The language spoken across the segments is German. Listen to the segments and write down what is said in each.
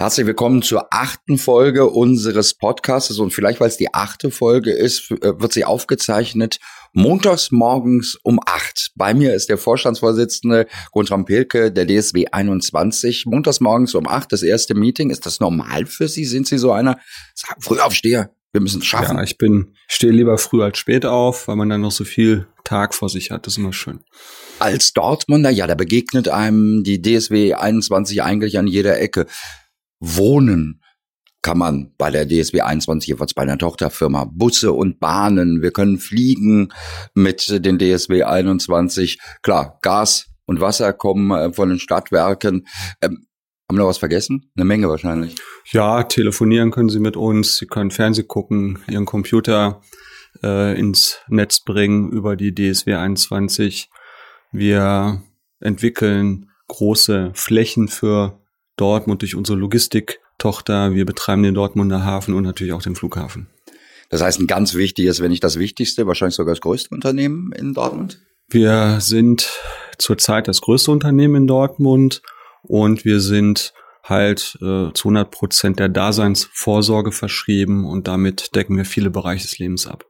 Herzlich willkommen zur achten Folge unseres Podcasts und vielleicht, weil es die achte Folge ist, äh, wird sie aufgezeichnet montags morgens um acht. Bei mir ist der Vorstandsvorsitzende Guntram Pilke der DSW 21. Montags morgens um acht, das erste Meeting. Ist das normal für Sie? Sind Sie so einer? Frühaufsteher. Wir müssen es schaffen. Ja, ich bin, stehe lieber früh als spät auf, weil man dann noch so viel Tag vor sich hat. Das ist immer schön. Als Dortmunder, ja, da begegnet einem die DSW 21 eigentlich an jeder Ecke. Wohnen kann man bei der DSW 21, jedenfalls bei einer Tochterfirma, Busse und Bahnen. Wir können fliegen mit den DSW 21. Klar, Gas und Wasser kommen äh, von den Stadtwerken. Ähm, haben wir noch was vergessen? Eine Menge wahrscheinlich. Ja, telefonieren können Sie mit uns. Sie können Fernseh gucken, Ihren Computer äh, ins Netz bringen über die DSW 21. Wir entwickeln große Flächen für Dortmund durch unsere Logistiktochter. Wir betreiben den Dortmunder Hafen und natürlich auch den Flughafen. Das heißt, ein ganz wichtiges, wenn nicht das wichtigste, wahrscheinlich sogar das größte Unternehmen in Dortmund? Wir sind zurzeit das größte Unternehmen in Dortmund und wir sind halt äh, zu 100 Prozent der Daseinsvorsorge verschrieben und damit decken wir viele Bereiche des Lebens ab.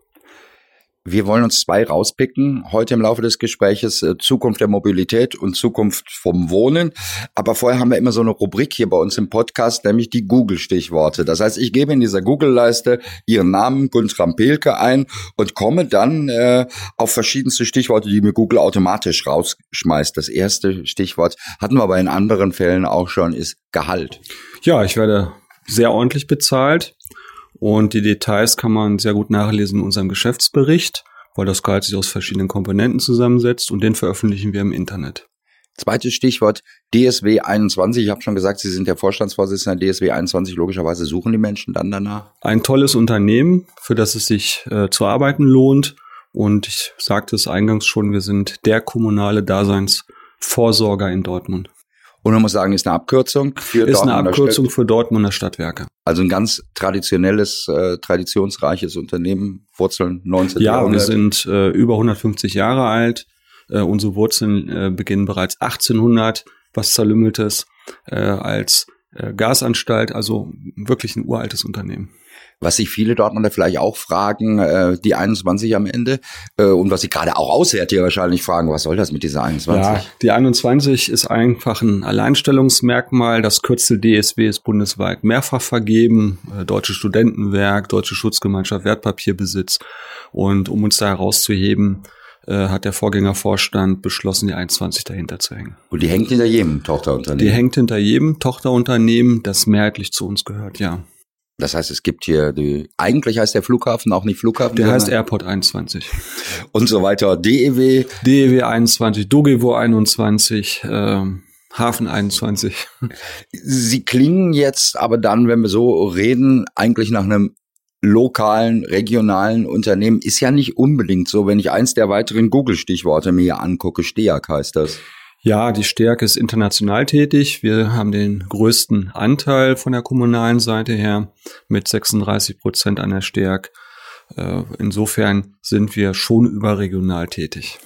Wir wollen uns zwei rauspicken heute im Laufe des Gespräches, äh, Zukunft der Mobilität und Zukunft vom Wohnen. Aber vorher haben wir immer so eine Rubrik hier bei uns im Podcast, nämlich die Google-Stichworte. Das heißt, ich gebe in dieser Google-Leiste Ihren Namen Guntram Pelke ein und komme dann äh, auf verschiedenste Stichworte, die mir Google automatisch rausschmeißt. Das erste Stichwort hatten wir aber in anderen Fällen auch schon, ist Gehalt. Ja, ich werde sehr ordentlich bezahlt. Und die Details kann man sehr gut nachlesen in unserem Geschäftsbericht, weil das Gehalt sich aus verschiedenen Komponenten zusammensetzt und den veröffentlichen wir im Internet. Zweites Stichwort DSW 21. Ich habe schon gesagt, Sie sind der Vorstandsvorsitzende der DSW 21. Logischerweise suchen die Menschen dann danach. Ein tolles Unternehmen, für das es sich äh, zu arbeiten lohnt. Und ich sagte es eingangs schon, wir sind der kommunale Daseinsvorsorger in Dortmund. Und man muss sagen, ist eine Abkürzung für ist Dortmunder eine Abkürzung Stadt. für Dortmunder Stadtwerke. Also ein ganz traditionelles, äh, traditionsreiches Unternehmen, Wurzeln 19. Ja, wir sind äh, über 150 Jahre alt. Äh, unsere Wurzeln äh, beginnen bereits 1800, was zerlümmeltes, äh, als äh, Gasanstalt, also wirklich ein uraltes Unternehmen was sich viele Dortmunder vielleicht auch fragen, äh, die 21 am Ende, äh, und was sie gerade auch Auswärtige wahrscheinlich fragen, was soll das mit dieser 21? Ja, die 21 ist einfach ein Alleinstellungsmerkmal. Das Kürzel DSW ist bundesweit mehrfach vergeben. Äh, Deutsche Studentenwerk, Deutsche Schutzgemeinschaft Wertpapierbesitz. Und um uns da herauszuheben, äh, hat der Vorgängervorstand beschlossen, die 21 dahinter zu hängen. Und die hängt hinter jedem Tochterunternehmen? Die hängt hinter jedem Tochterunternehmen, das mehrheitlich zu uns gehört, ja. Das heißt, es gibt hier die, eigentlich heißt der Flughafen auch nicht Flughafen. Der heißt Airport 21. Und so weiter. DEW. DEW 21, Dogevo 21, äh, Hafen 21. Sie klingen jetzt aber dann, wenn wir so reden, eigentlich nach einem lokalen, regionalen Unternehmen. Ist ja nicht unbedingt so, wenn ich eins der weiteren Google-Stichworte mir hier angucke. STEAG heißt das. Ja, die Stärke ist international tätig. Wir haben den größten Anteil von der kommunalen Seite her mit 36 Prozent an der Stärke. Äh, insofern sind wir schon überregional tätig.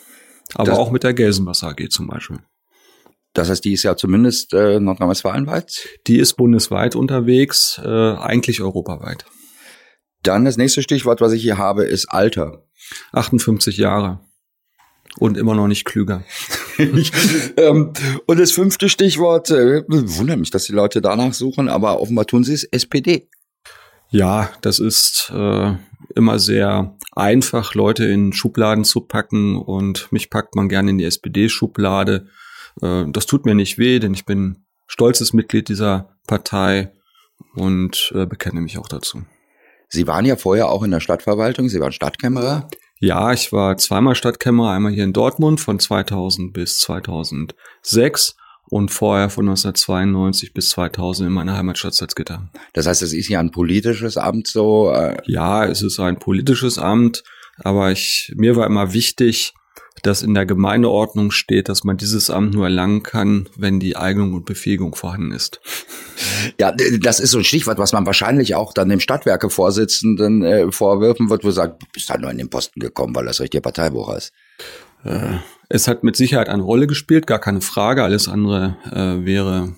Aber das, auch mit der Gelsenwasser AG zum Beispiel. Das heißt, die ist ja zumindest äh, Nordrhein-Westfalen weit? Die ist bundesweit unterwegs, äh, eigentlich europaweit. Dann das nächste Stichwort, was ich hier habe, ist Alter. 58 Jahre und immer noch nicht klüger. ähm, und das fünfte Stichwort, äh, wundert mich, dass die Leute danach suchen, aber offenbar tun sie es, SPD. Ja, das ist äh, immer sehr einfach, Leute in Schubladen zu packen und mich packt man gerne in die SPD-Schublade. Äh, das tut mir nicht weh, denn ich bin stolzes Mitglied dieser Partei und äh, bekenne mich auch dazu. Sie waren ja vorher auch in der Stadtverwaltung, Sie waren Stadtkämmerer. Ja, ich war zweimal Stadtkämmerer, einmal hier in Dortmund von 2000 bis 2006 und vorher von 1992 bis 2000 in meiner Heimatstadt Salzgitter. Das heißt, es ist ja ein politisches Amt so? Äh ja, es ist ein politisches Amt, aber ich, mir war immer wichtig, dass in der Gemeindeordnung steht, dass man dieses Amt nur erlangen kann, wenn die Eignung und Befähigung vorhanden ist. Ja, das ist so ein Stichwort, was man wahrscheinlich auch dann dem Stadtwerke-Vorsitzenden äh, vorwürfen wird, wo er sagt, du bist halt nur in den Posten gekommen, weil das richtige Parteibuch ist. Äh, es hat mit Sicherheit eine Rolle gespielt, gar keine Frage. Alles andere äh, wäre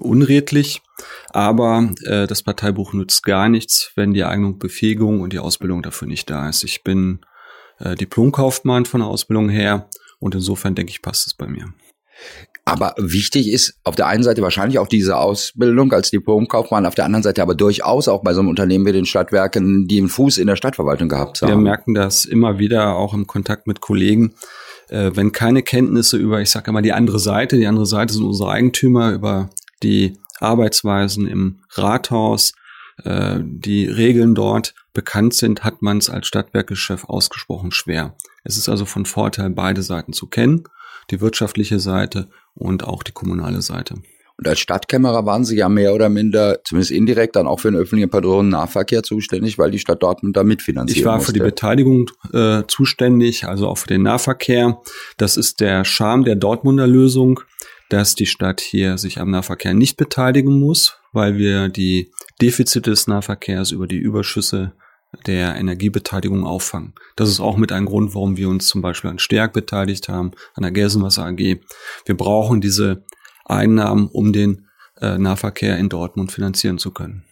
unredlich. Aber äh, das Parteibuch nützt gar nichts, wenn die Eignung, Befähigung und die Ausbildung dafür nicht da ist. Ich bin äh, Diplomkaufmann von der Ausbildung her und insofern denke ich, passt es bei mir. Aber wichtig ist auf der einen Seite wahrscheinlich auch diese Ausbildung als Diplomkaufmann, auf der anderen Seite aber durchaus auch bei so einem Unternehmen wie den Stadtwerken, die einen Fuß in der Stadtverwaltung gehabt haben. Wir merken das immer wieder auch im Kontakt mit Kollegen, äh, wenn keine Kenntnisse über, ich sage immer, die andere Seite, die andere Seite sind unsere Eigentümer, über die Arbeitsweisen im Rathaus, äh, die Regeln dort bekannt sind, hat man es als Stadtwerkechef ausgesprochen schwer. Es ist also von Vorteil, beide Seiten zu kennen, die wirtschaftliche Seite und auch die kommunale Seite. Und als Stadtkämmerer waren Sie ja mehr oder minder, zumindest indirekt, dann auch für den öffentlichen Personennahverkehr zuständig, weil die Stadt Dortmund da mitfinanziert. Ich war musste. für die Beteiligung äh, zuständig, also auch für den Nahverkehr. Das ist der Charme der Dortmunder Lösung, dass die Stadt hier sich am Nahverkehr nicht beteiligen muss, weil wir die Defizite des Nahverkehrs über die Überschüsse der Energiebeteiligung auffangen. Das ist auch mit ein Grund, warum wir uns zum Beispiel an Stärk beteiligt haben, an der Gelsenwasser AG. Wir brauchen diese Einnahmen, um den äh, Nahverkehr in Dortmund finanzieren zu können.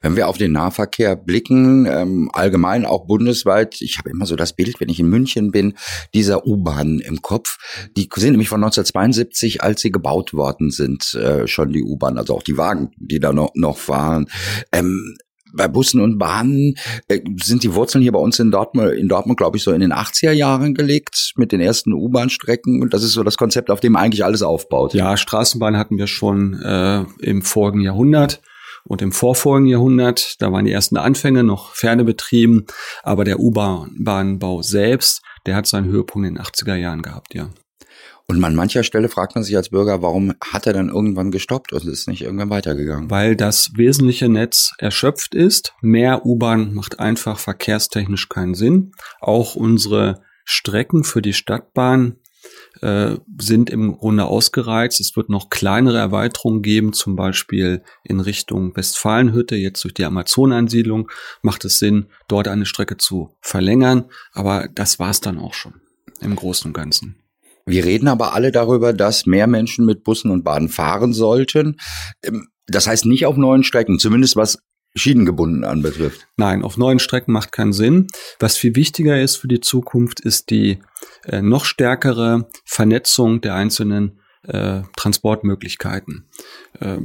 Wenn wir auf den Nahverkehr blicken, ähm, allgemein auch bundesweit, ich habe immer so das Bild, wenn ich in München bin, dieser U-Bahnen im Kopf. Die sind nämlich von 1972, als sie gebaut worden sind, äh, schon die U-Bahn, also auch die Wagen, die da noch, noch fahren. Ähm, bei Bussen und Bahnen äh, sind die Wurzeln hier bei uns in Dortmund, in Dortmund, glaube ich, so in den 80er Jahren gelegt mit den ersten U-Bahn-Strecken. Und das ist so das Konzept, auf dem eigentlich alles aufbaut. Ja, Straßenbahn hatten wir schon äh, im vorigen Jahrhundert und im vorvorigen Jahrhundert. Da waren die ersten Anfänge noch ferne betrieben, aber der U-Bahn-Bahnbau selbst, der hat seinen Höhepunkt in den 80er Jahren gehabt, ja. Und an mancher Stelle fragt man sich als Bürger, warum hat er dann irgendwann gestoppt und ist nicht irgendwann weitergegangen? Weil das wesentliche Netz erschöpft ist. Mehr U-Bahn macht einfach verkehrstechnisch keinen Sinn. Auch unsere Strecken für die Stadtbahn äh, sind im Grunde ausgereizt. Es wird noch kleinere Erweiterungen geben, zum Beispiel in Richtung Westfalenhütte. Jetzt durch die Amazonansiedlung macht es Sinn, dort eine Strecke zu verlängern. Aber das war's dann auch schon im Großen und Ganzen. Wir reden aber alle darüber, dass mehr Menschen mit Bussen und Bahnen fahren sollten. Ähm, das heißt nicht auf neuen Strecken, zumindest was schienengebunden anbetrifft. Nein, auf neuen Strecken macht keinen Sinn. Was viel wichtiger ist für die Zukunft, ist die äh, noch stärkere Vernetzung der einzelnen äh, Transportmöglichkeiten. Äh,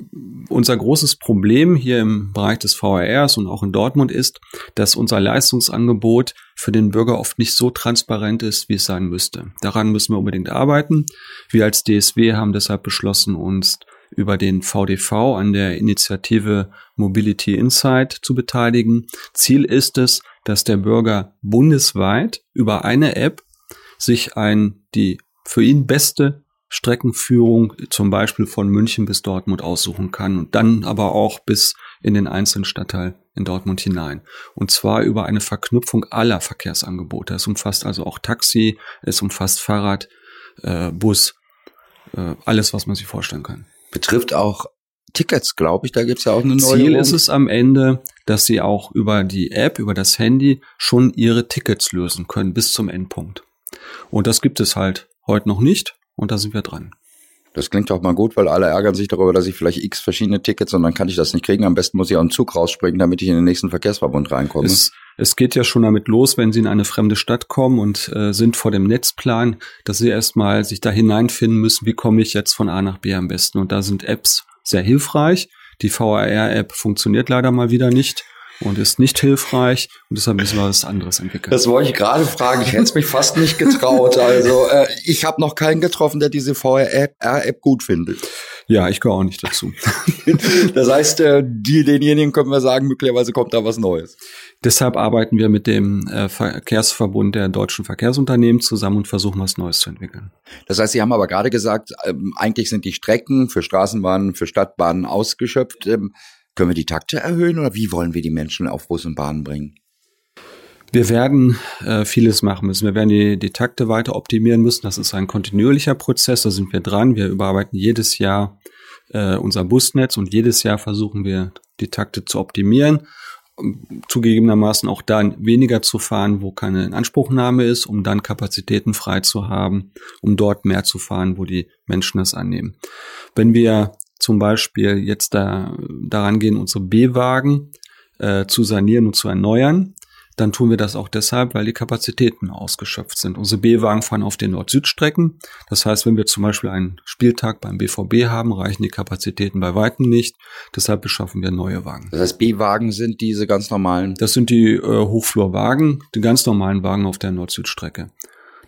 unser großes Problem hier im Bereich des VRRs und auch in Dortmund ist, dass unser Leistungsangebot für den Bürger oft nicht so transparent ist, wie es sein müsste. Daran müssen wir unbedingt arbeiten. Wir als DSW haben deshalb beschlossen, uns über den VDV an der Initiative Mobility Insight zu beteiligen. Ziel ist es, dass der Bürger bundesweit über eine App sich ein die für ihn beste Streckenführung zum Beispiel von München bis Dortmund aussuchen kann und dann aber auch bis in den einzelnen Stadtteil in Dortmund hinein. Und zwar über eine Verknüpfung aller Verkehrsangebote. Es umfasst also auch Taxi, es umfasst Fahrrad, äh, Bus, äh, alles, was man sich vorstellen kann. Betrifft auch Tickets, glaube ich. Da gibt's ja auch eine neue. Ziel ist es am Ende, dass Sie auch über die App, über das Handy schon Ihre Tickets lösen können bis zum Endpunkt. Und das gibt es halt heute noch nicht. Und da sind wir dran. Das klingt doch mal gut, weil alle ärgern sich darüber, dass ich vielleicht x verschiedene Tickets und dann kann ich das nicht kriegen. Am besten muss ich auch einen Zug rausspringen, damit ich in den nächsten Verkehrsverbund reinkomme. Es, es geht ja schon damit los, wenn Sie in eine fremde Stadt kommen und äh, sind vor dem Netzplan, dass Sie erstmal sich da hineinfinden müssen, wie komme ich jetzt von A nach B am besten. Und da sind Apps sehr hilfreich. Die VRR-App funktioniert leider mal wieder nicht und ist nicht hilfreich und deshalb müssen wir was anderes entwickeln. Das wollte ich gerade fragen. Ich hätte es mich fast nicht getraut. Also äh, ich habe noch keinen getroffen, der diese VR-App gut findet. Ja, ich gehöre auch nicht dazu. das heißt, äh, die, denjenigen können wir sagen, möglicherweise kommt da was Neues. Deshalb arbeiten wir mit dem äh, Verkehrsverbund der deutschen Verkehrsunternehmen zusammen und versuchen was Neues zu entwickeln. Das heißt, Sie haben aber gerade gesagt, ähm, eigentlich sind die Strecken für Straßenbahnen, für Stadtbahnen ausgeschöpft. Ähm, können wir die Takte erhöhen oder wie wollen wir die Menschen auf Bus und Bahn bringen? Wir werden äh, vieles machen müssen. Wir werden die, die Takte weiter optimieren müssen. Das ist ein kontinuierlicher Prozess. Da sind wir dran. Wir überarbeiten jedes Jahr äh, unser Busnetz und jedes Jahr versuchen wir die Takte zu optimieren. Zugegebenermaßen auch dann weniger zu fahren, wo keine Inanspruchnahme ist, um dann Kapazitäten frei zu haben, um dort mehr zu fahren, wo die Menschen es annehmen. Wenn wir zum Beispiel jetzt da, daran gehen, unsere B-Wagen äh, zu sanieren und zu erneuern, dann tun wir das auch deshalb, weil die Kapazitäten ausgeschöpft sind. Unsere B-Wagen fahren auf den Nord-Süd-Strecken. Das heißt, wenn wir zum Beispiel einen Spieltag beim BVB haben, reichen die Kapazitäten bei weitem nicht. Deshalb beschaffen wir neue Wagen. Das heißt, B-Wagen sind diese ganz normalen? Das sind die äh, Hochflurwagen, die ganz normalen Wagen auf der Nord-Süd-Strecke.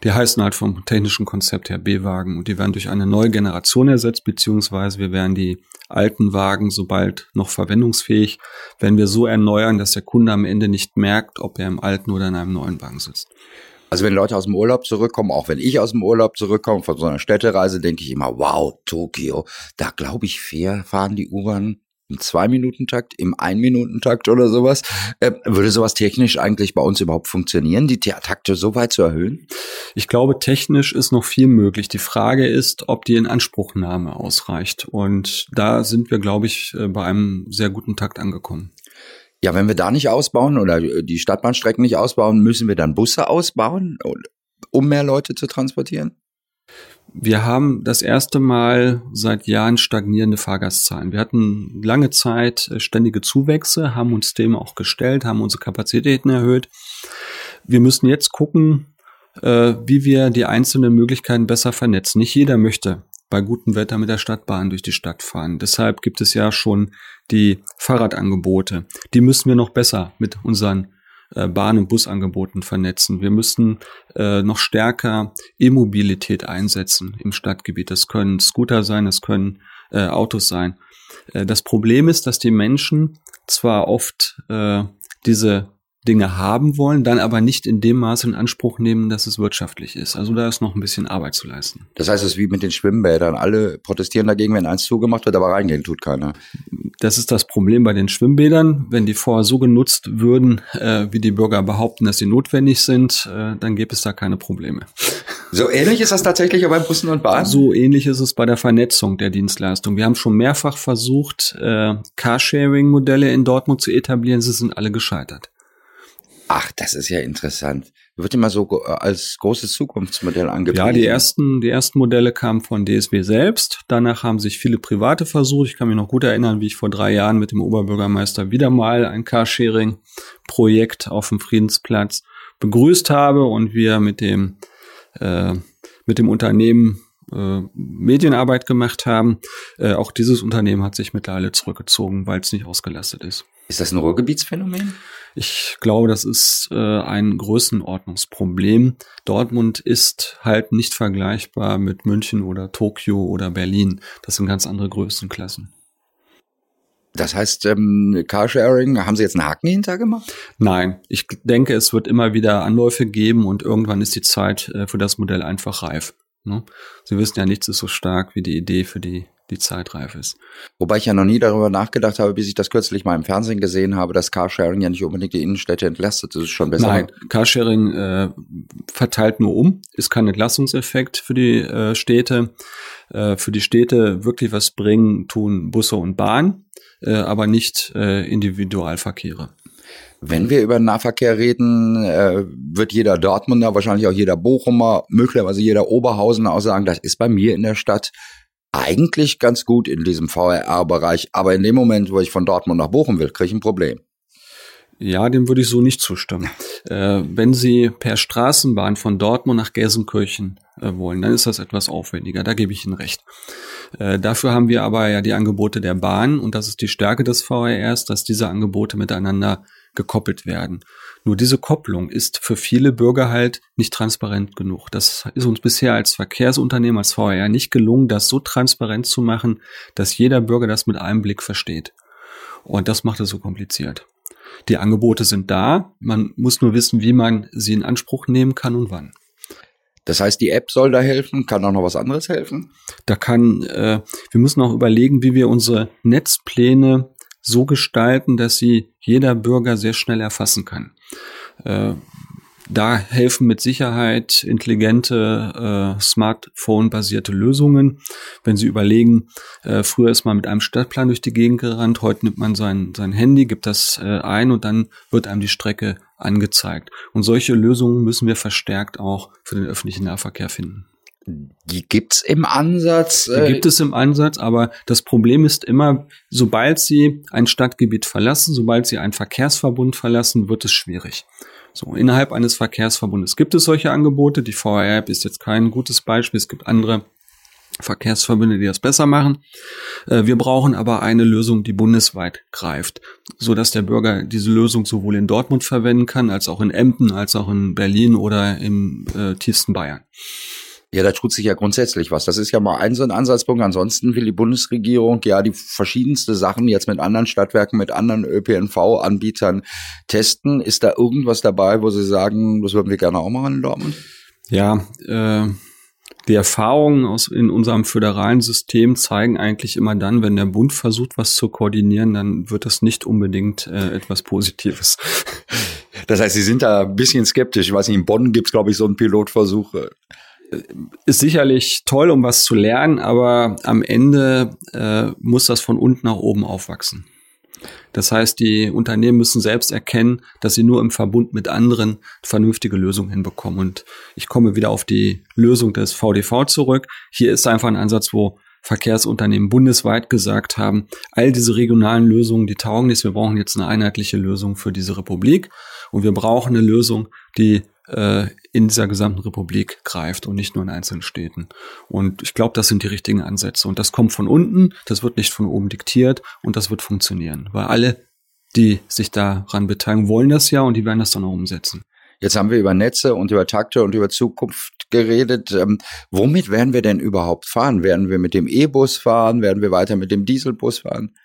Die heißen halt vom technischen Konzept her B-Wagen und die werden durch eine neue Generation ersetzt, beziehungsweise wir werden die alten Wagen, sobald noch verwendungsfähig, wenn wir so erneuern, dass der Kunde am Ende nicht merkt, ob er im alten oder in einem neuen Wagen sitzt. Also wenn Leute aus dem Urlaub zurückkommen, auch wenn ich aus dem Urlaub zurückkomme von so einer Städtereise, denke ich immer, wow, Tokio, da glaube ich, fahren die U-Bahn im Zwei-Minuten-Takt, im Ein-Minuten-Takt oder sowas. Äh, würde sowas technisch eigentlich bei uns überhaupt funktionieren, die Takte so weit zu erhöhen? Ich glaube, technisch ist noch viel möglich. Die Frage ist, ob die Inanspruchnahme ausreicht. Und da sind wir, glaube ich, äh, bei einem sehr guten Takt angekommen. Ja, wenn wir da nicht ausbauen oder die Stadtbahnstrecken nicht ausbauen, müssen wir dann Busse ausbauen, um mehr Leute zu transportieren? Wir haben das erste Mal seit Jahren stagnierende Fahrgastzahlen. Wir hatten lange Zeit äh, ständige Zuwächse, haben uns dem auch gestellt, haben unsere Kapazitäten erhöht. Wir müssen jetzt gucken, äh, wie wir die einzelnen Möglichkeiten besser vernetzen. Nicht jeder möchte bei gutem Wetter mit der Stadtbahn durch die Stadt fahren. Deshalb gibt es ja schon die Fahrradangebote. Die müssen wir noch besser mit unseren Bahn- und Busangeboten vernetzen. Wir müssen äh, noch stärker E-Mobilität einsetzen im Stadtgebiet. Das können Scooter sein, das können äh, Autos sein. Äh, das Problem ist, dass die Menschen zwar oft äh, diese Dinge haben wollen, dann aber nicht in dem Maße in Anspruch nehmen, dass es wirtschaftlich ist. Also da ist noch ein bisschen Arbeit zu leisten. Das heißt, es ist wie mit den Schwimmbädern. Alle protestieren dagegen, wenn eins zugemacht wird, aber reingehen tut keiner. Das ist das Problem bei den Schwimmbädern. Wenn die vorher so genutzt würden, äh, wie die Bürger behaupten, dass sie notwendig sind, äh, dann gäbe es da keine Probleme. So ähnlich ist das tatsächlich auch bei Bussen und Bahnen? So ähnlich ist es bei der Vernetzung der Dienstleistung. Wir haben schon mehrfach versucht, äh, Carsharing-Modelle in Dortmund zu etablieren. Sie sind alle gescheitert. Ach, das ist ja interessant. Wird immer so äh, als großes Zukunftsmodell angepriesen. Ja, die ersten, die ersten Modelle kamen von DSW selbst. Danach haben sich viele Private versucht. Ich kann mich noch gut erinnern, wie ich vor drei Jahren mit dem Oberbürgermeister wieder mal ein Carsharing-Projekt auf dem Friedensplatz begrüßt habe und wir mit dem, äh, mit dem Unternehmen äh, Medienarbeit gemacht haben. Äh, auch dieses Unternehmen hat sich mittlerweile zurückgezogen, weil es nicht ausgelastet ist. Ist das ein Ruhrgebietsphänomen? Ich glaube, das ist äh, ein Größenordnungsproblem. Dortmund ist halt nicht vergleichbar mit München oder Tokio oder Berlin. Das sind ganz andere Größenklassen. Das heißt, ähm, Carsharing, haben Sie jetzt einen Haken hintergemacht? Nein, ich denke, es wird immer wieder Anläufe geben und irgendwann ist die Zeit äh, für das Modell einfach reif. Ne? Sie wissen ja, nichts ist so stark wie die Idee für die die Zeit reif ist. Wobei ich ja noch nie darüber nachgedacht habe, bis ich das kürzlich mal im Fernsehen gesehen habe, dass Carsharing ja nicht unbedingt die Innenstädte entlastet. Das ist schon besser. Nein, Carsharing äh, verteilt nur um, ist kein Entlastungseffekt für die äh, Städte. Äh, für die Städte wirklich was bringen, tun Busse und Bahn, äh, aber nicht äh, Individualverkehre. Wenn wir über Nahverkehr reden, äh, wird jeder Dortmunder, wahrscheinlich auch jeder Bochumer, möglicherweise jeder Oberhausener auch sagen, das ist bei mir in der Stadt eigentlich ganz gut in diesem VRR-Bereich, aber in dem Moment, wo ich von Dortmund nach Bochum will, kriege ich ein Problem. Ja, dem würde ich so nicht zustimmen. Äh, wenn Sie per Straßenbahn von Dortmund nach Gelsenkirchen äh, wollen, dann ist das etwas aufwendiger, da gebe ich Ihnen recht. Äh, dafür haben wir aber ja die Angebote der Bahn und das ist die Stärke des VRRs, dass diese Angebote miteinander gekoppelt werden. Nur diese Kopplung ist für viele Bürger halt nicht transparent genug. Das ist uns bisher als Verkehrsunternehmen, als VR nicht gelungen, das so transparent zu machen, dass jeder Bürger das mit einem Blick versteht. Und das macht es so kompliziert. Die Angebote sind da, man muss nur wissen, wie man sie in Anspruch nehmen kann und wann. Das heißt, die App soll da helfen, kann auch noch was anderes helfen? Da kann, äh, wir müssen auch überlegen, wie wir unsere Netzpläne so gestalten, dass sie jeder Bürger sehr schnell erfassen kann. Äh, da helfen mit Sicherheit intelligente äh, Smartphone-basierte Lösungen. Wenn Sie überlegen, äh, früher ist man mit einem Stadtplan durch die Gegend gerannt, heute nimmt man sein, sein Handy, gibt das äh, ein und dann wird einem die Strecke angezeigt. Und solche Lösungen müssen wir verstärkt auch für den öffentlichen Nahverkehr finden. Die gibt's im Ansatz. Die gibt es im Ansatz, aber das Problem ist immer, sobald Sie ein Stadtgebiet verlassen, sobald Sie einen Verkehrsverbund verlassen, wird es schwierig. So, innerhalb eines Verkehrsverbundes gibt es solche Angebote. Die VR-App ist jetzt kein gutes Beispiel. Es gibt andere Verkehrsverbünde, die das besser machen. Äh, wir brauchen aber eine Lösung, die bundesweit greift, so dass der Bürger diese Lösung sowohl in Dortmund verwenden kann, als auch in Emden, als auch in Berlin oder im äh, tiefsten Bayern. Ja, da tut sich ja grundsätzlich was. Das ist ja mal ein so ein Ansatzpunkt. Ansonsten will die Bundesregierung ja die verschiedenste Sachen jetzt mit anderen Stadtwerken, mit anderen ÖPNV-Anbietern testen. Ist da irgendwas dabei, wo Sie sagen, das würden wir gerne auch machen in Dortmund? Ja, äh, die Erfahrungen aus in unserem föderalen System zeigen eigentlich immer dann, wenn der Bund versucht, was zu koordinieren, dann wird das nicht unbedingt äh, etwas Positives. Das heißt, Sie sind da ein bisschen skeptisch. Ich weiß nicht, in Bonn gibt's glaube ich, so einen Pilotversuch ist sicherlich toll, um was zu lernen, aber am Ende äh, muss das von unten nach oben aufwachsen. Das heißt, die Unternehmen müssen selbst erkennen, dass sie nur im Verbund mit anderen vernünftige Lösungen hinbekommen. Und ich komme wieder auf die Lösung des VDV zurück. Hier ist einfach ein Ansatz, wo Verkehrsunternehmen bundesweit gesagt haben, all diese regionalen Lösungen, die taugen nicht. Wir brauchen jetzt eine einheitliche Lösung für diese Republik. Und wir brauchen eine Lösung, die äh, in dieser gesamten Republik greift und nicht nur in einzelnen Städten. Und ich glaube, das sind die richtigen Ansätze. Und das kommt von unten, das wird nicht von oben diktiert und das wird funktionieren. Weil alle, die sich daran beteiligen, wollen das ja und die werden das dann auch umsetzen. Jetzt haben wir über Netze und über Takte und über Zukunft geredet. Ähm, womit werden wir denn überhaupt fahren? Werden wir mit dem E-Bus fahren? Werden wir weiter mit dem Dieselbus fahren?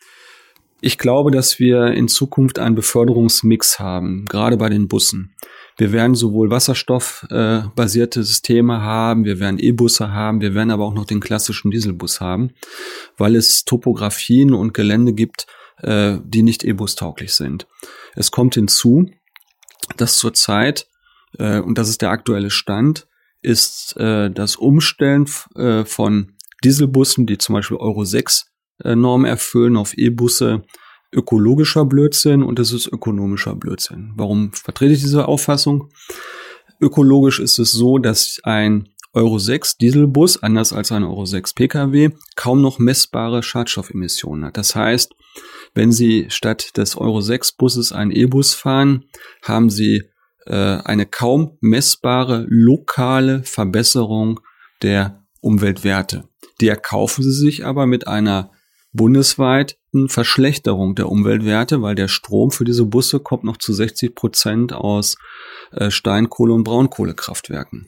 Ich glaube, dass wir in Zukunft einen Beförderungsmix haben, gerade bei den Bussen. Wir werden sowohl wasserstoffbasierte äh, Systeme haben, wir werden E-Busse haben, wir werden aber auch noch den klassischen Dieselbus haben, weil es Topografien und Gelände gibt, äh, die nicht E-Bus tauglich sind. Es kommt hinzu, dass zurzeit, äh, und das ist der aktuelle Stand, ist äh, das Umstellen äh, von Dieselbussen, die zum Beispiel Euro 6 äh, Norm erfüllen, auf E-Busse ökologischer Blödsinn und es ist ökonomischer Blödsinn. Warum vertrete ich diese Auffassung? Ökologisch ist es so, dass ein Euro 6 Dieselbus, anders als ein Euro 6 Pkw, kaum noch messbare Schadstoffemissionen hat. Das heißt, wenn Sie statt des Euro 6 Busses einen E-Bus fahren, haben Sie äh, eine kaum messbare lokale Verbesserung der Umweltwerte. Die erkaufen Sie sich aber mit einer bundesweiten Verschlechterung der Umweltwerte, weil der Strom für diese Busse kommt noch zu 60 Prozent aus äh, Steinkohle- und Braunkohlekraftwerken.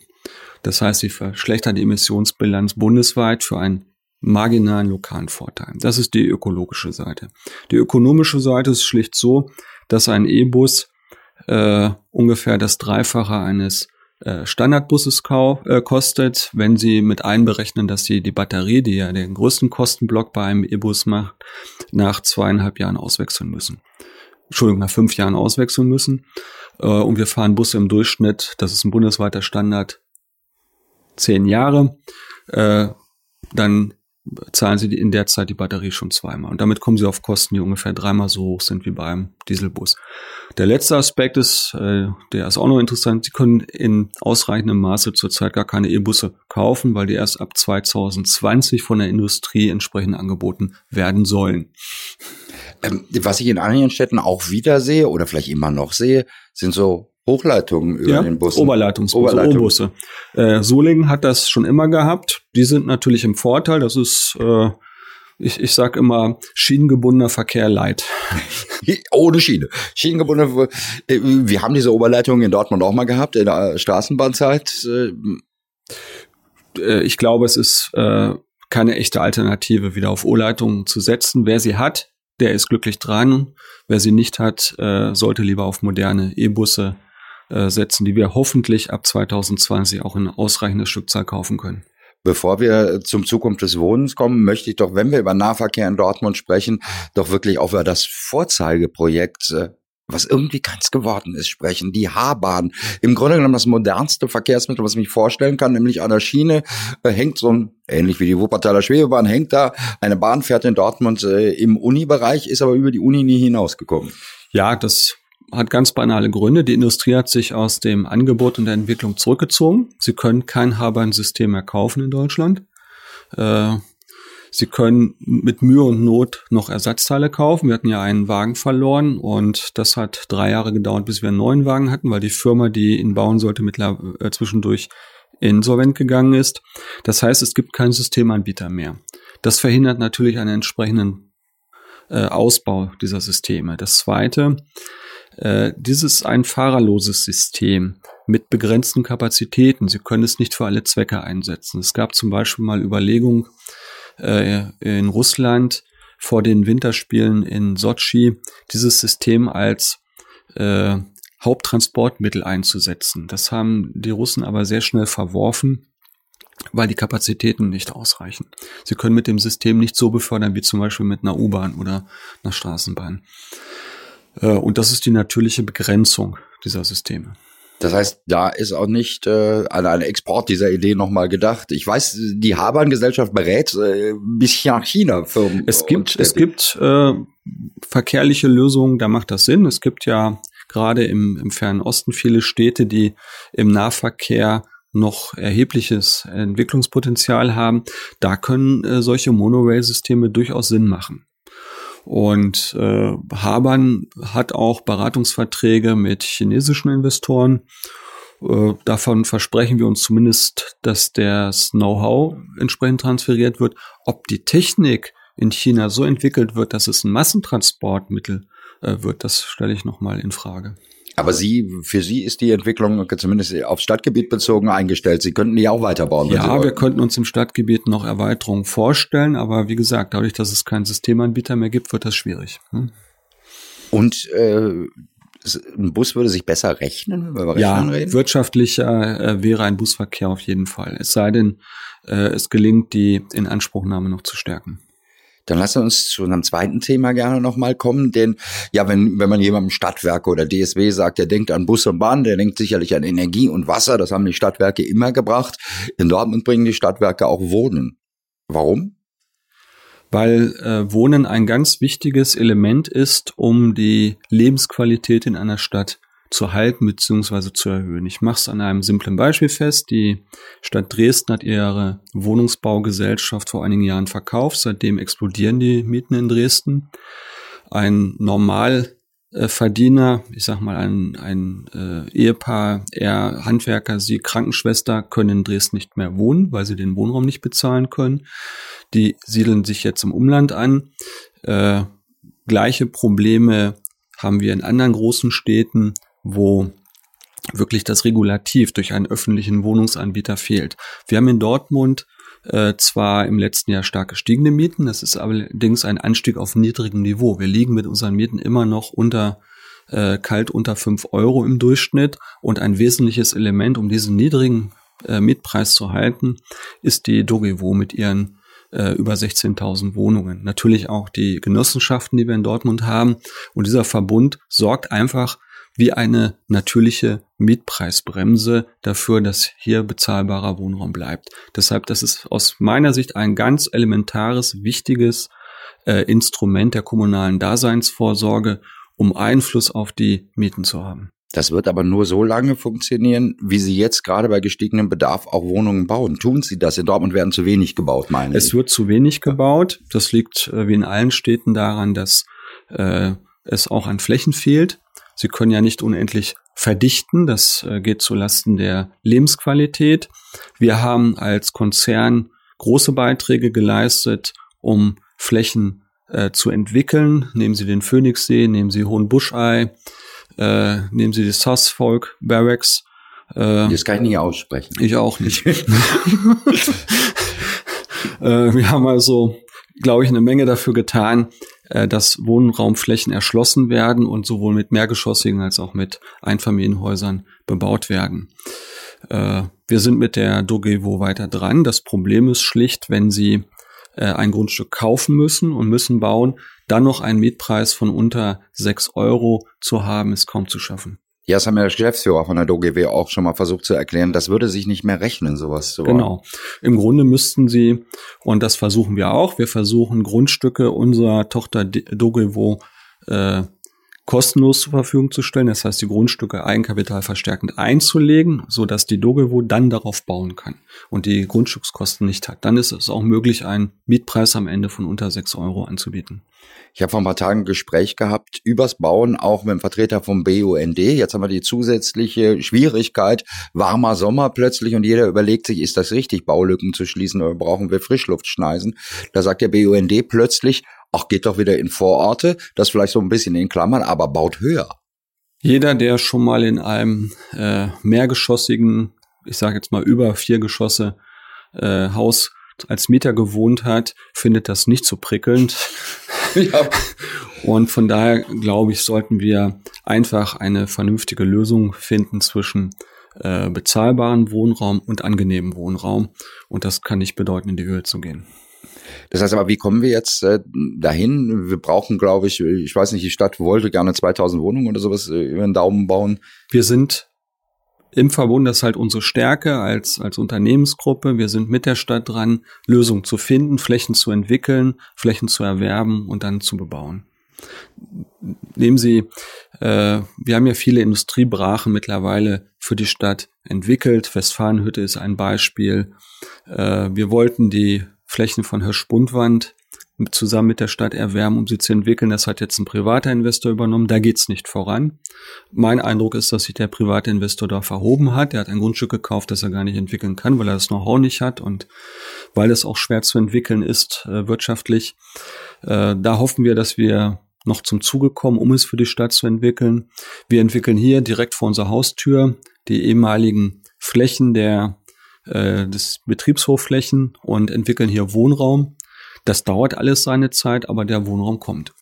Das heißt, sie verschlechtern die Emissionsbilanz bundesweit für einen marginalen lokalen Vorteil. Das ist die ökologische Seite. Die ökonomische Seite ist schlicht so, dass ein E-Bus äh, ungefähr das Dreifache eines äh, Standardbuses äh, kostet, wenn Sie mit einberechnen, dass Sie die Batterie, die ja den größten Kostenblock bei einem E-Bus macht, nach zweieinhalb Jahren auswechseln müssen. Entschuldigung, nach fünf Jahren auswechseln müssen. Äh, und wir fahren Busse im Durchschnitt, das ist ein bundesweiter Standard, zehn Jahre. Äh, dann zahlen sie in der Zeit die Batterie schon zweimal. Und damit kommen sie auf Kosten, die ungefähr dreimal so hoch sind wie beim Dieselbus. Der letzte Aspekt ist, äh, der ist auch noch interessant, sie können in ausreichendem Maße zurzeit gar keine E-Busse kaufen, weil die erst ab 2020 von der Industrie entsprechend angeboten werden sollen. Ähm, was ich in anderen Städten auch wieder sehe oder vielleicht immer noch sehe, sind so Hochleitungen über ja, den Bussen. Oberleitungsbusse, Oberleitung. Äh, Solingen hat das schon immer gehabt. Die sind natürlich im Vorteil. Das ist, äh, ich, ich sag immer, schienengebundener Verkehr light. Ohne Schiene. Schienengebundener. Äh, wir haben diese Oberleitungen in Dortmund auch mal gehabt, in der Straßenbahnzeit. Äh, äh, ich glaube, es ist äh, keine echte Alternative, wieder auf O-Leitungen zu setzen. Wer sie hat, der ist glücklich dran. Wer sie nicht hat, sollte lieber auf moderne E-Busse äh, setzen, die wir hoffentlich ab 2020 auch in ausreichender Stückzahl kaufen können. Bevor wir zum Zukunft des Wohnens kommen, möchte ich doch, wenn wir über Nahverkehr in Dortmund sprechen, doch wirklich auch über das Vorzeigeprojekt äh, was irgendwie keins geworden ist, sprechen. Die H-Bahn. Im Grunde genommen das modernste Verkehrsmittel, was ich mich vorstellen kann, nämlich an der Schiene äh, hängt so ein, ähnlich wie die Wuppertaler Schwebebahn, hängt da, eine Bahn fährt in Dortmund äh, im Uni-Bereich, ist aber über die Uni nie hinausgekommen. Ja, das hat ganz banale Gründe. Die Industrie hat sich aus dem Angebot und der Entwicklung zurückgezogen. Sie können kein H-Bahn-System mehr kaufen in Deutschland. Äh, Sie können mit Mühe und Not noch Ersatzteile kaufen. Wir hatten ja einen Wagen verloren und das hat drei Jahre gedauert, bis wir einen neuen Wagen hatten, weil die Firma, die ihn bauen sollte, mittlerweile äh, zwischendurch insolvent gegangen ist. Das heißt, es gibt keinen Systemanbieter mehr. Das verhindert natürlich einen entsprechenden äh, Ausbau dieser Systeme. Das zweite, äh, dieses ein fahrerloses System mit begrenzten Kapazitäten. Sie können es nicht für alle Zwecke einsetzen. Es gab zum Beispiel mal Überlegungen, äh, in Russland vor den Winterspielen in Sochi dieses System als äh, Haupttransportmittel einzusetzen. Das haben die Russen aber sehr schnell verworfen, weil die Kapazitäten nicht ausreichen. Sie können mit dem System nicht so befördern wie zum Beispiel mit einer U-Bahn oder einer Straßenbahn. Äh, und das ist die natürliche Begrenzung dieser Systeme. Das heißt, da ist auch nicht äh, an einen Export dieser Idee nochmal gedacht. Ich weiß, die Habern-Gesellschaft berät äh, bis nach China Firmen. Es gibt, es gibt äh, verkehrliche Lösungen, da macht das Sinn. Es gibt ja gerade im, im fernen Osten viele Städte, die im Nahverkehr noch erhebliches Entwicklungspotenzial haben. Da können äh, solche Monorail-Systeme durchaus Sinn machen. Und äh, Habern hat auch Beratungsverträge mit chinesischen Investoren. Äh, davon versprechen wir uns zumindest, dass das Know-how entsprechend transferiert wird. Ob die Technik in China so entwickelt wird, dass es ein Massentransportmittel äh, wird, das stelle ich nochmal in Frage. Aber Sie, für Sie ist die Entwicklung zumindest auf Stadtgebiet bezogen eingestellt. Sie könnten die auch weiterbauen. Ja, wir könnten uns im Stadtgebiet noch Erweiterungen vorstellen, aber wie gesagt, dadurch, dass es keinen Systemanbieter mehr gibt, wird das schwierig. Hm? Und äh, ein Bus würde sich besser rechnen, wenn wir ja, reden? wirtschaftlicher äh, wäre ein Busverkehr auf jeden Fall. Es sei denn, äh, es gelingt, die Inanspruchnahme noch zu stärken. Dann lass uns zu einem zweiten Thema gerne nochmal kommen, denn ja, wenn, wenn man jemandem Stadtwerke oder DSW sagt, der denkt an Bus und Bahn, der denkt sicherlich an Energie und Wasser, das haben die Stadtwerke immer gebracht. In Dortmund bringen die Stadtwerke auch Wohnen. Warum? Weil äh, Wohnen ein ganz wichtiges Element ist, um die Lebensqualität in einer Stadt zu halten bzw. zu erhöhen. Ich mache es an einem simplen Beispiel fest. Die Stadt Dresden hat ihre Wohnungsbaugesellschaft vor einigen Jahren verkauft. Seitdem explodieren die Mieten in Dresden. Ein Normalverdiener, ich sag mal ein, ein äh, Ehepaar, er Handwerker, sie Krankenschwester, können in Dresden nicht mehr wohnen, weil sie den Wohnraum nicht bezahlen können. Die siedeln sich jetzt im Umland an. Äh, gleiche Probleme haben wir in anderen großen Städten wo wirklich das Regulativ durch einen öffentlichen Wohnungsanbieter fehlt. Wir haben in Dortmund äh, zwar im letzten Jahr stark gestiegene Mieten, das ist allerdings ein Anstieg auf niedrigem Niveau. Wir liegen mit unseren Mieten immer noch unter äh, kalt unter fünf Euro im Durchschnitt und ein wesentliches Element, um diesen niedrigen äh, Mietpreis zu halten, ist die Dogevo mit ihren äh, über 16.000 Wohnungen. Natürlich auch die Genossenschaften, die wir in Dortmund haben. Und dieser Verbund sorgt einfach wie eine natürliche Mietpreisbremse dafür, dass hier bezahlbarer Wohnraum bleibt. Deshalb, das ist aus meiner Sicht ein ganz elementares, wichtiges äh, Instrument der kommunalen Daseinsvorsorge, um Einfluss auf die Mieten zu haben. Das wird aber nur so lange funktionieren, wie Sie jetzt gerade bei gestiegenem Bedarf auch Wohnungen bauen. Tun Sie das? In Dortmund werden zu wenig gebaut, meine es ich. Es wird zu wenig gebaut. Das liegt äh, wie in allen Städten daran, dass äh, es auch an Flächen fehlt. Sie können ja nicht unendlich verdichten. Das äh, geht zulasten der Lebensqualität. Wir haben als Konzern große Beiträge geleistet, um Flächen äh, zu entwickeln. Nehmen Sie den Phoenixsee, nehmen Sie Hohenbuschei, äh, nehmen Sie die Susfolk Barracks. Äh, das kann ich nicht aussprechen. Ich auch nicht. äh, wir haben also, glaube ich, eine Menge dafür getan, äh, dass Wohnraumflächen erschlossen werden und sowohl mit mehrgeschossigen als auch mit Einfamilienhäusern bebaut werden. Äh, wir sind mit der Dogevo weiter dran. Das Problem ist schlicht, wenn Sie äh, ein Grundstück kaufen müssen und müssen bauen, dann noch einen Mietpreis von unter sechs Euro zu haben, ist kaum zu schaffen. Ja, das haben ja der Geschäftsführer von der DOGW auch schon mal versucht zu erklären. Das würde sich nicht mehr rechnen, sowas zu bauen. Genau. Im Grunde müssten sie, und das versuchen wir auch, wir versuchen Grundstücke unserer Tochter DOGW äh, kostenlos zur Verfügung zu stellen. Das heißt, die Grundstücke eigenkapitalverstärkend einzulegen, so dass die Dogewo dann darauf bauen kann und die Grundstückskosten nicht hat. Dann ist es auch möglich, einen Mietpreis am Ende von unter sechs Euro anzubieten. Ich habe vor ein paar Tagen ein Gespräch gehabt übers Bauen, auch mit dem Vertreter vom BUND. Jetzt haben wir die zusätzliche Schwierigkeit, warmer Sommer plötzlich und jeder überlegt sich, ist das richtig, Baulücken zu schließen oder brauchen wir Frischluftschneisen? Da sagt der BUND plötzlich, ach, geht doch wieder in Vororte, das vielleicht so ein bisschen in Klammern, aber baut höher. Jeder, der schon mal in einem äh, mehrgeschossigen, ich sage jetzt mal über vier Geschosse äh, Haus als Mieter gewohnt hat, findet das nicht so prickelnd. Ja. Und von daher glaube ich, sollten wir einfach eine vernünftige Lösung finden zwischen äh, bezahlbaren Wohnraum und angenehmen Wohnraum. Und das kann nicht bedeuten, in die Höhe zu gehen. Das heißt aber, wie kommen wir jetzt äh, dahin? Wir brauchen, glaube ich, ich weiß nicht, die Stadt wollte gerne 2000 Wohnungen oder sowas äh, über den Daumen bauen. Wir sind im Verbund, das ist halt unsere Stärke als, als Unternehmensgruppe. Wir sind mit der Stadt dran, Lösungen zu finden, Flächen zu entwickeln, Flächen zu erwerben und dann zu bebauen. Nehmen Sie, äh, wir haben ja viele Industriebrachen mittlerweile für die Stadt entwickelt. Westfalenhütte ist ein Beispiel. Äh, wir wollten die Flächen von Hirschbundwand zusammen mit der Stadt erwärmen, um sie zu entwickeln. Das hat jetzt ein privater Investor übernommen. Da geht's nicht voran. Mein Eindruck ist, dass sich der private Investor da verhoben hat. Er hat ein Grundstück gekauft, das er gar nicht entwickeln kann, weil er das Know-how nicht hat und weil es auch schwer zu entwickeln ist äh, wirtschaftlich. Äh, da hoffen wir, dass wir noch zum Zuge kommen, um es für die Stadt zu entwickeln. Wir entwickeln hier direkt vor unserer Haustür die ehemaligen Flächen der äh, des Betriebshofflächen und entwickeln hier Wohnraum. Das dauert alles seine Zeit, aber der Wohnraum kommt.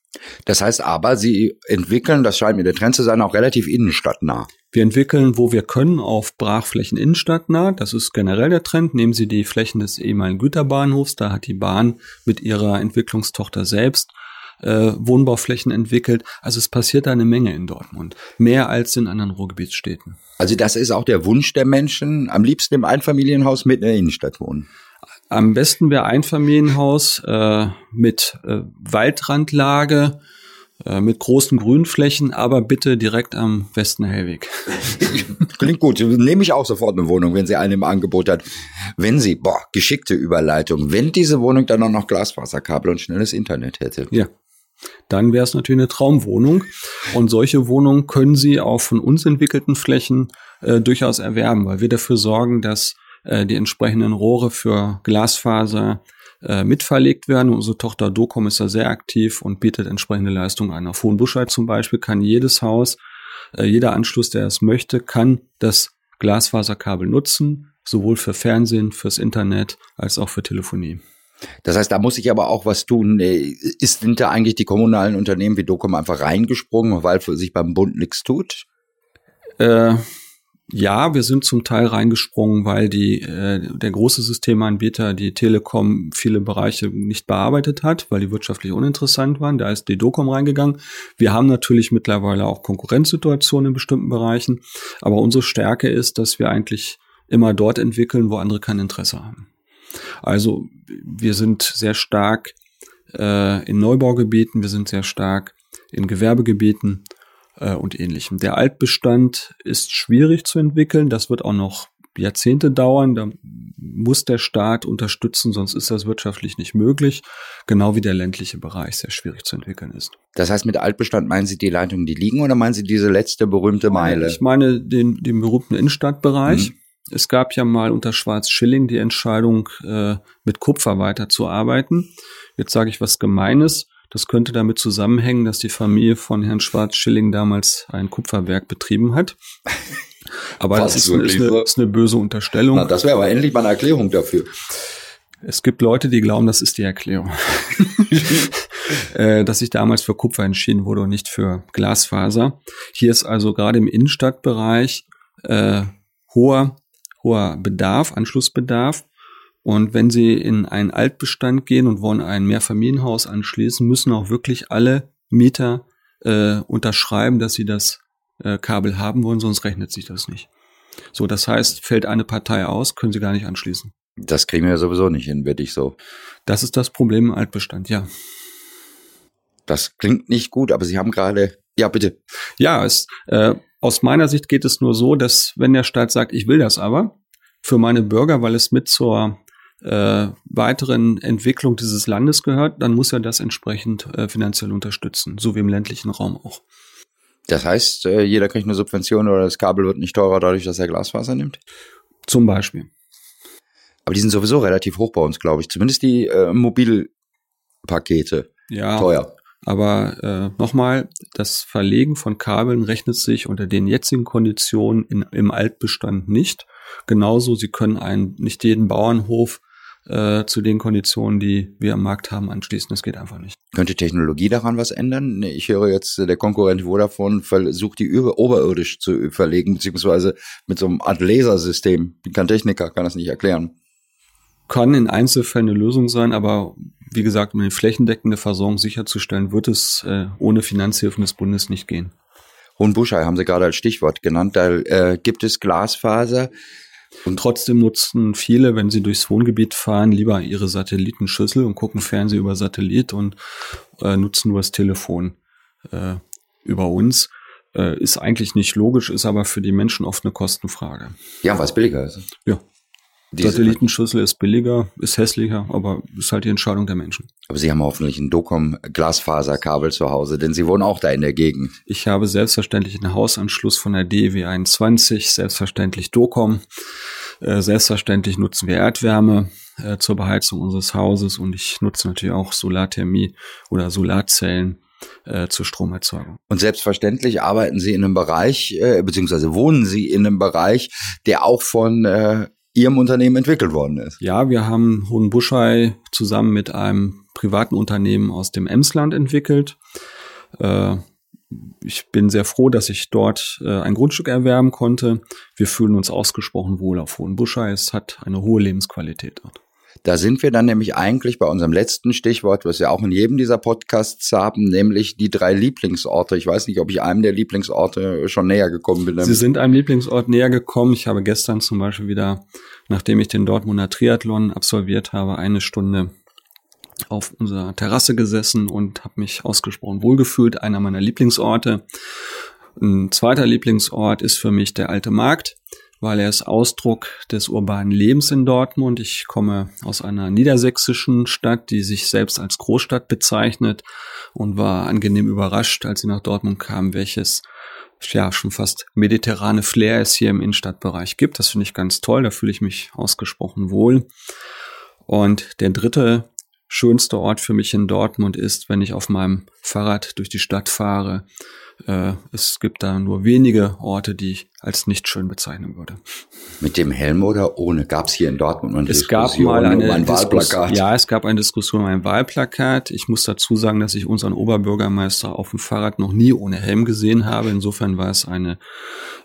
Das heißt aber, Sie entwickeln, das scheint mir der Trend zu sein, auch relativ innenstadtnah. Wir entwickeln, wo wir können, auf Brachflächen innenstadtnah. Das ist generell der Trend. Nehmen Sie die Flächen des ehemaligen Güterbahnhofs. Da hat die Bahn mit ihrer Entwicklungstochter selbst äh, Wohnbauflächen entwickelt. Also es passiert da eine Menge in Dortmund. Mehr als in anderen Ruhrgebietsstädten. Also das ist auch der Wunsch der Menschen, am liebsten im Einfamilienhaus mit in der Innenstadt wohnen. Am besten wäre Einfamilienhaus äh, mit äh, Waldrandlage, äh, mit großen Grünflächen, aber bitte direkt am Westen Hellweg. Klingt gut. Nehme ich auch sofort eine Wohnung, wenn sie eine im Angebot hat. Wenn sie, boah, geschickte Überleitung, wenn diese Wohnung dann auch noch Glasfaserkabel und schnelles Internet hätte. Ja dann wäre es natürlich eine Traumwohnung. Und solche Wohnungen können Sie auch von uns entwickelten Flächen äh, durchaus erwerben, weil wir dafür sorgen, dass äh, die entsprechenden Rohre für Glasfaser äh, mitverlegt werden. Unsere Tochter Docom ist da sehr aktiv und bietet entsprechende Leistungen an. Auf Hohenbuschheit zum Beispiel kann jedes Haus, äh, jeder Anschluss, der es möchte, kann das Glasfaserkabel nutzen, sowohl für Fernsehen, fürs Internet als auch für Telefonie. Das heißt, da muss ich aber auch was tun. Ist, sind da eigentlich die kommunalen Unternehmen wie Docom einfach reingesprungen, weil für sich beim Bund nichts tut? Äh, ja, wir sind zum Teil reingesprungen, weil die, äh, der große Systemanbieter, die Telekom, viele Bereiche nicht bearbeitet hat, weil die wirtschaftlich uninteressant waren. Da ist die Docom reingegangen. Wir haben natürlich mittlerweile auch Konkurrenzsituationen in bestimmten Bereichen, aber unsere Stärke ist, dass wir eigentlich immer dort entwickeln, wo andere kein Interesse haben. Also wir sind sehr stark äh, in Neubaugebieten, wir sind sehr stark in Gewerbegebieten äh, und ähnlichem. Der Altbestand ist schwierig zu entwickeln, das wird auch noch Jahrzehnte dauern. Da muss der Staat unterstützen, sonst ist das wirtschaftlich nicht möglich. Genau wie der ländliche Bereich sehr schwierig zu entwickeln ist. Das heißt, mit Altbestand meinen Sie die Leitungen, die liegen, oder meinen Sie diese letzte berühmte Meile? Ich meine den, den berühmten Innenstadtbereich. Mhm. Es gab ja mal unter Schwarz-Schilling die Entscheidung, äh, mit Kupfer weiterzuarbeiten. Jetzt sage ich was Gemeines. Das könnte damit zusammenhängen, dass die Familie von Herrn Schwarz-Schilling damals ein Kupferwerk betrieben hat. Aber das ist, ist, eine, ist eine böse Unterstellung. Na, das wäre aber endlich mal eine Erklärung dafür. Es gibt Leute, die glauben, das ist die Erklärung. äh, dass sich damals für Kupfer entschieden wurde und nicht für Glasfaser. Hier ist also gerade im Innenstadtbereich äh, hoher hoher Bedarf, Anschlussbedarf. Und wenn Sie in einen Altbestand gehen und wollen ein Mehrfamilienhaus anschließen, müssen auch wirklich alle Mieter äh, unterschreiben, dass sie das äh, Kabel haben wollen, sonst rechnet sich das nicht. So, das heißt, fällt eine Partei aus, können Sie gar nicht anschließen. Das kriegen wir sowieso nicht hin, würde ich so. Das ist das Problem im Altbestand, ja. Das klingt nicht gut, aber Sie haben gerade, ja bitte. Ja, es, äh, aus meiner Sicht geht es nur so, dass wenn der Staat sagt, ich will das aber für meine Bürger, weil es mit zur äh, weiteren Entwicklung dieses Landes gehört, dann muss er das entsprechend äh, finanziell unterstützen, so wie im ländlichen Raum auch. Das heißt, äh, jeder kriegt eine Subvention oder das Kabel wird nicht teurer dadurch, dass er Glasfaser nimmt? Zum Beispiel. Aber die sind sowieso relativ hoch bei uns, glaube ich. Zumindest die äh, Mobilpakete. Ja. Teuer. Aber äh, nochmal, das Verlegen von Kabeln rechnet sich unter den jetzigen Konditionen in, im Altbestand nicht. Genauso, Sie können einen, nicht jeden Bauernhof äh, zu den Konditionen, die wir am Markt haben, anschließen. Das geht einfach nicht. Könnte Technologie daran was ändern? Ich höre jetzt, der Konkurrent Vodafone versucht, die über, oberirdisch zu verlegen, beziehungsweise mit so einem Art Lasersystem. Ich kann Techniker, kann das nicht erklären. Kann in Einzelfällen eine Lösung sein, aber wie gesagt, um eine flächendeckende Versorgung sicherzustellen, wird es äh, ohne Finanzhilfen des Bundes nicht gehen. Hohenbuschei haben Sie gerade als Stichwort genannt. Da äh, gibt es Glasfaser. Und trotzdem nutzen viele, wenn sie durchs Wohngebiet fahren, lieber ihre Satellitenschüssel und gucken Fernsehen über Satellit und äh, nutzen nur das Telefon äh, über uns. Äh, ist eigentlich nicht logisch, ist aber für die Menschen oft eine Kostenfrage. Ja, was billiger ist. Ja. Diese Satellitenschüssel ist billiger, ist hässlicher, aber ist halt die Entscheidung der Menschen. Aber Sie haben hoffentlich ein Docom Glasfaserkabel zu Hause, denn Sie wohnen auch da in der Gegend. Ich habe selbstverständlich einen Hausanschluss von der DEW 21, selbstverständlich Docom. Äh, selbstverständlich nutzen wir Erdwärme äh, zur Beheizung unseres Hauses und ich nutze natürlich auch Solarthermie oder Solarzellen äh, zur Stromerzeugung. Und selbstverständlich arbeiten Sie in einem Bereich, äh, beziehungsweise wohnen Sie in einem Bereich, der auch von äh, Ihrem Unternehmen entwickelt worden ist. Ja, wir haben Hohenbuschei zusammen mit einem privaten Unternehmen aus dem Emsland entwickelt. Äh, ich bin sehr froh, dass ich dort äh, ein Grundstück erwerben konnte. Wir fühlen uns ausgesprochen wohl auf Hohenbuschei. Es hat eine hohe Lebensqualität dort. Da sind wir dann nämlich eigentlich bei unserem letzten Stichwort, was wir auch in jedem dieser Podcasts haben, nämlich die drei Lieblingsorte. Ich weiß nicht, ob ich einem der Lieblingsorte schon näher gekommen bin. Sie sind einem Lieblingsort näher gekommen. Ich habe gestern zum Beispiel wieder, nachdem ich den Dortmunder Triathlon absolviert habe, eine Stunde auf unserer Terrasse gesessen und habe mich ausgesprochen wohlgefühlt. Einer meiner Lieblingsorte. Ein zweiter Lieblingsort ist für mich der Alte Markt weil er ist Ausdruck des urbanen Lebens in Dortmund. Ich komme aus einer niedersächsischen Stadt, die sich selbst als Großstadt bezeichnet und war angenehm überrascht, als sie nach Dortmund kam, welches ja schon fast mediterrane Flair es hier im Innenstadtbereich gibt. Das finde ich ganz toll, da fühle ich mich ausgesprochen wohl. Und der dritte schönste Ort für mich in Dortmund ist, wenn ich auf meinem Fahrrad durch die Stadt fahre es gibt da nur wenige Orte, die ich als nicht schön bezeichnen würde. Mit dem Helm oder ohne? Gab es hier in Dortmund eine es Diskussion gab mal eine um ein Wahlplakat? Ja, es gab eine Diskussion um ein Wahlplakat. Ich muss dazu sagen, dass ich unseren Oberbürgermeister auf dem Fahrrad noch nie ohne Helm gesehen habe. Insofern war es eine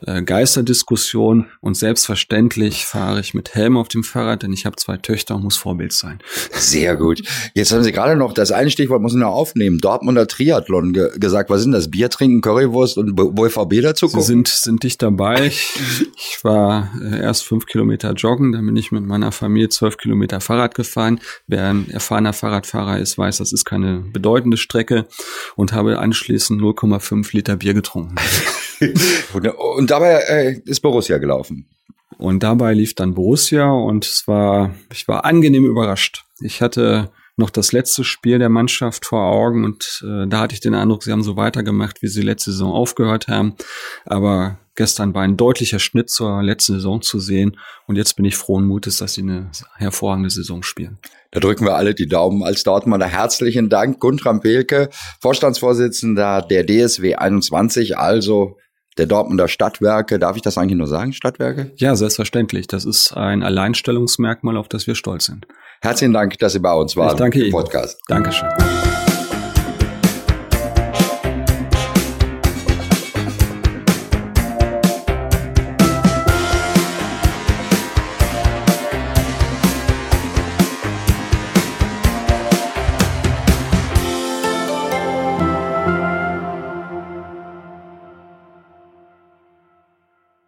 äh, Geisterdiskussion und selbstverständlich fahre ich mit Helm auf dem Fahrrad, denn ich habe zwei Töchter und muss Vorbild sein. Sehr gut. Jetzt haben Sie gerade noch das eine Stichwort muss ich noch aufnehmen. Dortmunder Triathlon ge gesagt. Was sind das? Bier trinken, Currywurst und BVB dazu gucken? Sie sind, sind dicht dabei. Ich, war äh, erst fünf Kilometer joggen, dann bin ich mit meiner Familie zwölf Kilometer Fahrrad gefahren. Wer ein erfahrener Fahrradfahrer ist, weiß, das ist keine bedeutende Strecke und habe anschließend 0,5 Liter Bier getrunken. und dabei äh, ist Borussia gelaufen. Und dabei lief dann Borussia und es war, ich war angenehm überrascht. Ich hatte noch das letzte Spiel der Mannschaft vor Augen und äh, da hatte ich den Eindruck, sie haben so weitergemacht, wie sie letzte Saison aufgehört haben. Aber gestern war ein deutlicher Schnitt zur letzten Saison zu sehen und jetzt bin ich frohen Mutes, dass sie eine hervorragende Saison spielen. Da drücken wir alle die Daumen als Dortmunder. Herzlichen Dank, Guntram Pelke, Vorstandsvorsitzender der DSW 21, also der Dortmunder Stadtwerke. Darf ich das eigentlich nur sagen, Stadtwerke? Ja, selbstverständlich. Das ist ein Alleinstellungsmerkmal, auf das wir stolz sind. Herzlichen Dank, dass Sie bei uns waren. Ich danke im Ihnen. Podcast. Dankeschön.